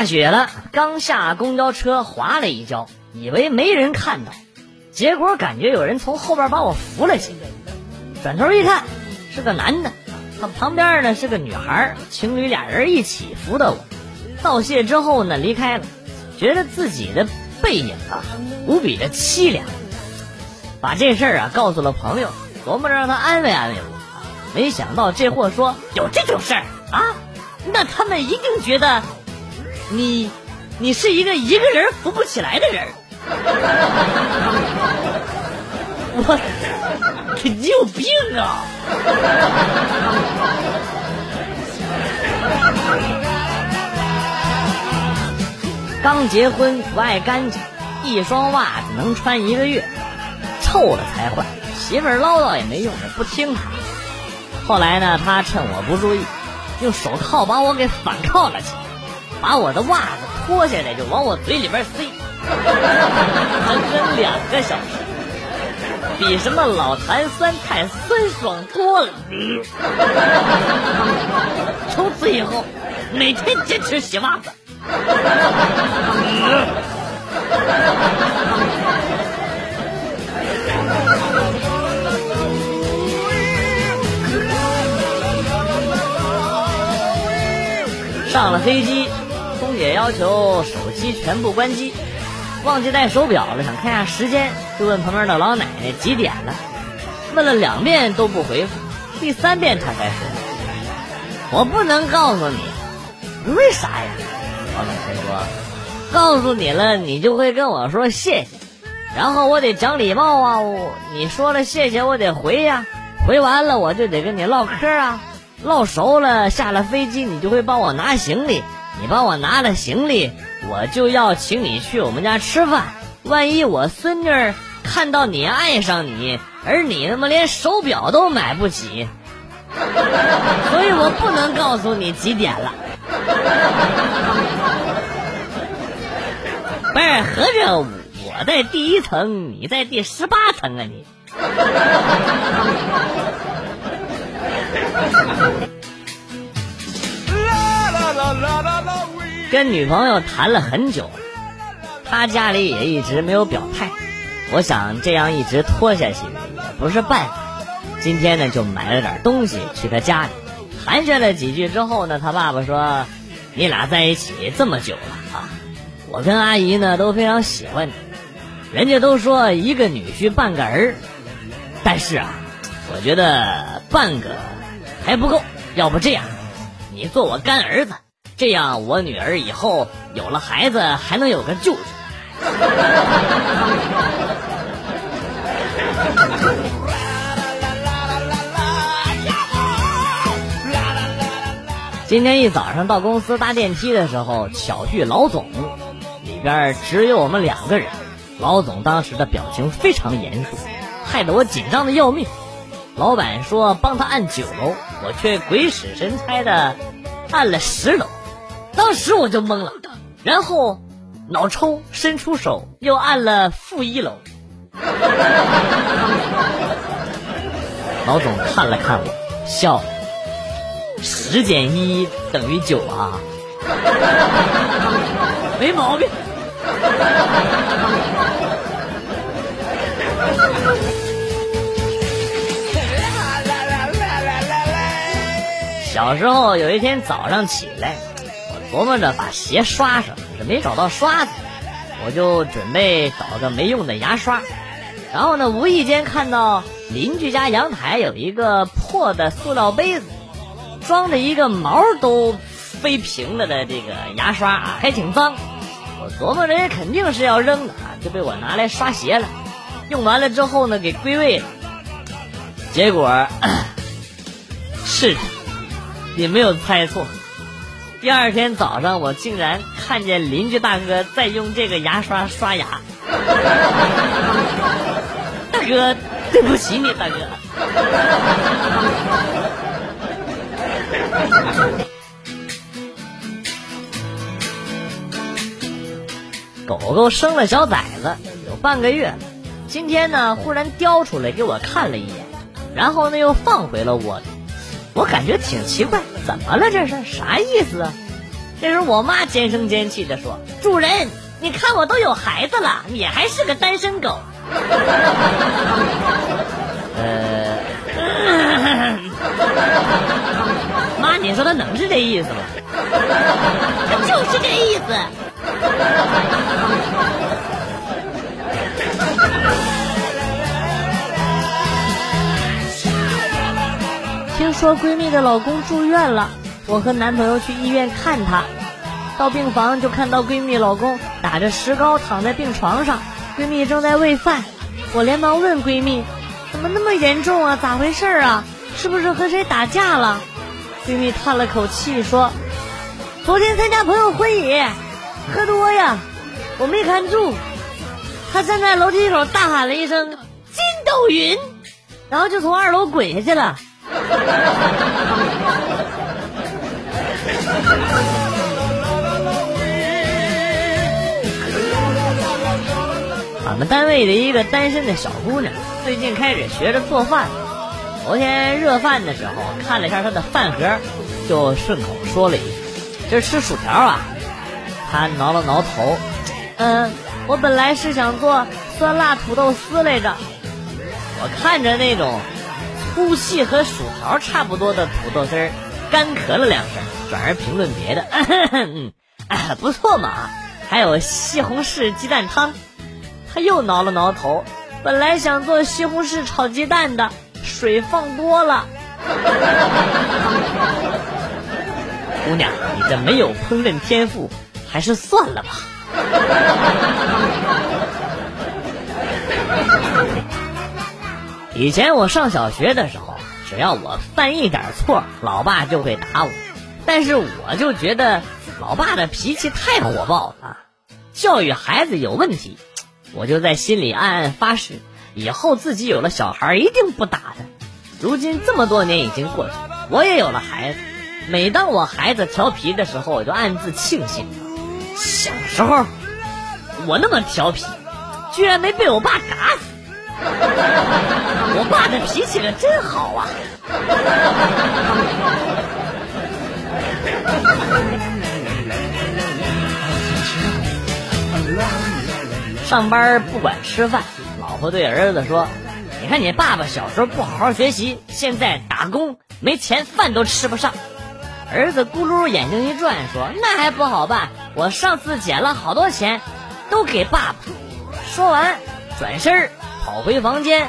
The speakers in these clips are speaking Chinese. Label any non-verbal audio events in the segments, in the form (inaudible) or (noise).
下雪了，刚下公交车滑了一跤，以为没人看到，结果感觉有人从后边把我扶了起来。转头一看，是个男的，他旁边呢是个女孩，情侣俩人一起扶的我。道谢之后呢，离开了，觉得自己的背影啊无比的凄凉，把这事儿啊告诉了朋友，琢磨着让他安慰安慰我。没想到这货说有这种事儿啊，那他们一定觉得。你，你是一个一个人扶不起来的人。我，你有病啊！刚结婚不爱干净，一双袜子能穿一个月，臭了才换。媳妇儿唠叨也没用，不听他。后来呢，他趁我不注意，用手铐把我给反铐了起来。把我的袜子脱下来就往我嘴里边塞，整整两个小时，比什么老坛酸菜酸爽多了。从此以后，每天坚持洗袜子。上了飞机。也要求手机全部关机，忘记带手表了，想看下时间，就问旁边的老奶奶几点了。问了两遍都不回复，第三遍她才说：“我不能告诉你，为啥呀？”老奶奶说：“告诉你了，你就会跟我说谢谢，然后我得讲礼貌啊，你说了谢谢，我得回呀，回完了我就得跟你唠嗑啊，唠熟了，下了飞机你就会帮我拿行李。”你帮我拿了行李，我就要请你去我们家吃饭。万一我孙女看到你爱上你，而你他妈连手表都买不起，(laughs) 所以我不能告诉你几点了。不是，合着我在第一层，你在第十八层啊？你。(laughs) 跟女朋友谈了很久，他家里也一直没有表态。我想这样一直拖下去也不是办法。今天呢，就买了点东西去他家里，寒暄了几句之后呢，他爸爸说：“你俩在一起这么久了啊，我跟阿姨呢都非常喜欢你。人家都说一个女婿半个儿，但是啊，我觉得半个还不够。要不这样，你做我干儿子。”这样，我女儿以后有了孩子，还能有个舅舅。今天一早上到公司搭电梯的时候，巧遇老总，里边只有我们两个人。老总当时的表情非常严肃，害得我紧张的要命。老板说帮他按九楼，我却鬼使神差的按了十楼。当时我就懵了，然后脑抽伸出手又按了负一楼。老总看了看我，笑了。十减一等于九啊，没毛病。小时候有一天早上起来。琢磨着把鞋刷上，可是没找到刷子，我就准备找个没用的牙刷。然后呢，无意间看到邻居家阳台有一个破的塑料杯子，装着一个毛都飞平了的这个牙刷啊，还挺脏。我琢磨着也肯定是要扔的啊，就被我拿来刷鞋了。用完了之后呢，给归位了。结果 (coughs) 是的，你没有猜错。第二天早上，我竟然看见邻居大哥在用这个牙刷刷牙。(laughs) 大哥，对不起你，大哥。狗狗生了小崽子，有半个月了。今天呢，忽然叼出来给我看了一眼，然后呢又放回了窝里。我感觉挺奇怪，怎么了？这是啥意思啊？这时候我妈尖声尖气的说：“主人，你看我都有孩子了，你还是个单身狗。(laughs) ”呃，(laughs) 妈，你说他能是这意思吗？他 (laughs) 就是这意思。说闺蜜的老公住院了，我和男朋友去医院看他。到病房就看到闺蜜老公打着石膏躺在病床上，闺蜜正在喂饭。我连忙问闺蜜：“怎么那么严重啊？咋回事啊？是不是和谁打架了？”闺蜜叹了口气说：“昨天参加朋友婚礼，喝多呀，我没看住。他站在楼梯口大喊了一声‘筋斗云’，然后就从二楼滚下去了。” (laughs) 俺们单位的一个单身的小姑娘，最近开始学着做饭。昨天热饭的时候，看了一下她的饭盒，就顺口说了一句：“这吃薯条啊。”她挠了挠头，嗯，我本来是想做酸辣土豆丝来着。我看着那种。粗细和薯条差不多的土豆丝儿，干咳了两声，转而评论别的，嗯，(laughs) 啊，不错嘛。还有西红柿鸡蛋汤，他又挠了挠头，本来想做西红柿炒鸡蛋的，水放多了。姑娘，你这没有烹饪天赋，还是算了吧。以前我上小学的时候，只要我犯一点错，老爸就会打我。但是我就觉得老爸的脾气太火爆了，教育孩子有问题。我就在心里暗暗发誓，以后自己有了小孩一定不打他。如今这么多年已经过去，我也有了孩子。每当我孩子调皮的时候，我就暗自庆幸，小时候我那么调皮，居然没被我爸打死。(laughs) 我爸的脾气可真好啊！(laughs) 上班不管吃饭，老婆对儿子说：“你看你爸爸小时候不好好学习，现在打工没钱，饭都吃不上。”儿子咕噜眼睛一转说：“那还不好办？我上次捡了好多钱，都给爸爸。”说完，转身。跑回房间，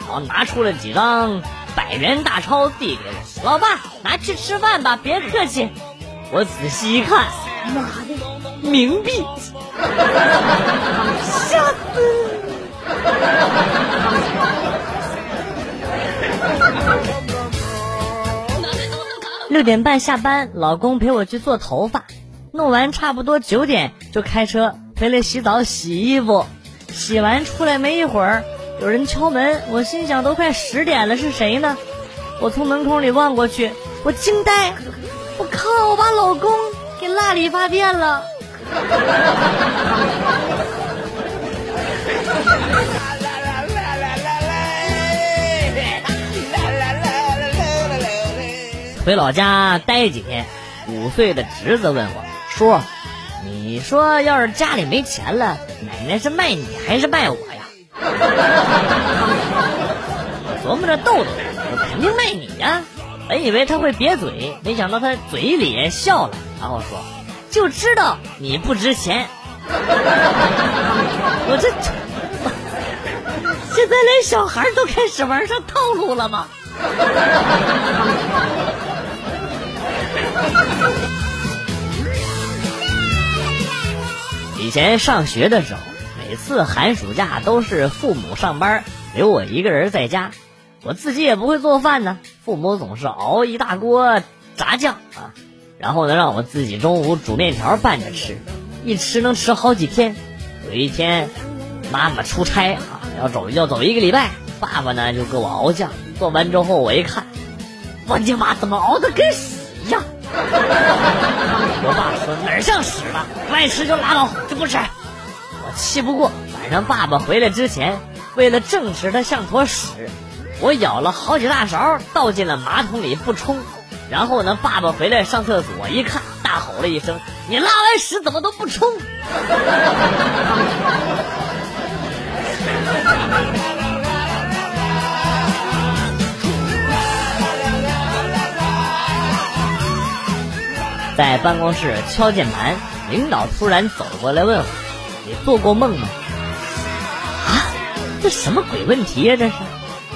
然后拿出了几张百元大钞递给我，老爸拿去吃饭吧，别客气。(laughs) 我仔细一看，妈的，冥币！(laughs) 吓死！(laughs) 六点半下班，老公陪我去做头发，弄完差不多九点就开车回来洗澡洗衣服。洗完出来没一会儿，有人敲门，我心想都快十点了，是谁呢？我从门孔里望过去，我惊呆，我靠，我把老公给落理发店了。(laughs) 回老家待几天，五岁的侄子问我说。你说要是家里没钱了，奶奶是卖你还是卖我呀？我 (laughs) 琢磨着逗逗，我肯定卖你呀。本以为他会瘪嘴，没想到他嘴咧笑了，然后说：“就知道你不值钱。(laughs) ”我这 (laughs) 现在连小孩都开始玩上套路了吗？以前上学的时候，每次寒暑假都是父母上班，留我一个人在家。我自己也不会做饭呢，父母总是熬一大锅炸酱啊，然后呢让我自己中午煮面条拌着吃，一吃能吃好几天。有一天，妈妈出差啊，要走要走一个礼拜，爸爸呢就给我熬酱，做完之后我一看，我的妈，怎么熬的跟屎一样？我爸说哪儿像屎了，不爱吃就拉倒，就不吃。我气不过，晚上爸爸回来之前，为了证实它像坨屎，我舀了好几大勺倒进了马桶里不冲。然后呢，爸爸回来上厕所一看，大吼了一声：“你拉完屎怎么都不冲？” (laughs) 在办公室敲键盘，领导突然走过来问我：“你做过梦吗？”啊，这什么鬼问题呀？这是？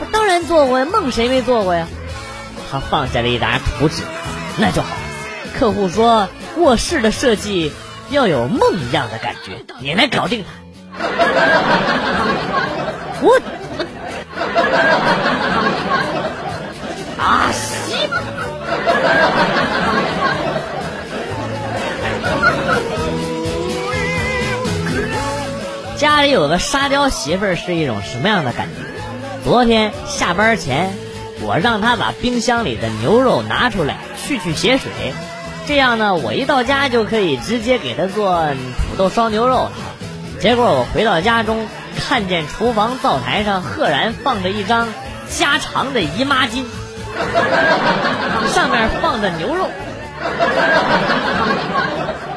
我当然做过呀，梦谁没做过呀？他放下了一沓图纸，那就好。客户说卧室的设计要有梦一样的感觉，你来搞定他。我啊西！家里有个沙雕媳妇儿是一种什么样的感觉？昨天下班前，我让她把冰箱里的牛肉拿出来去去血水，这样呢，我一到家就可以直接给她做土豆烧牛肉了。结果我回到家中，看见厨房灶台上赫然放着一张加长的姨妈巾，上面放着牛肉。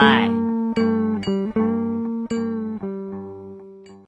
Bye.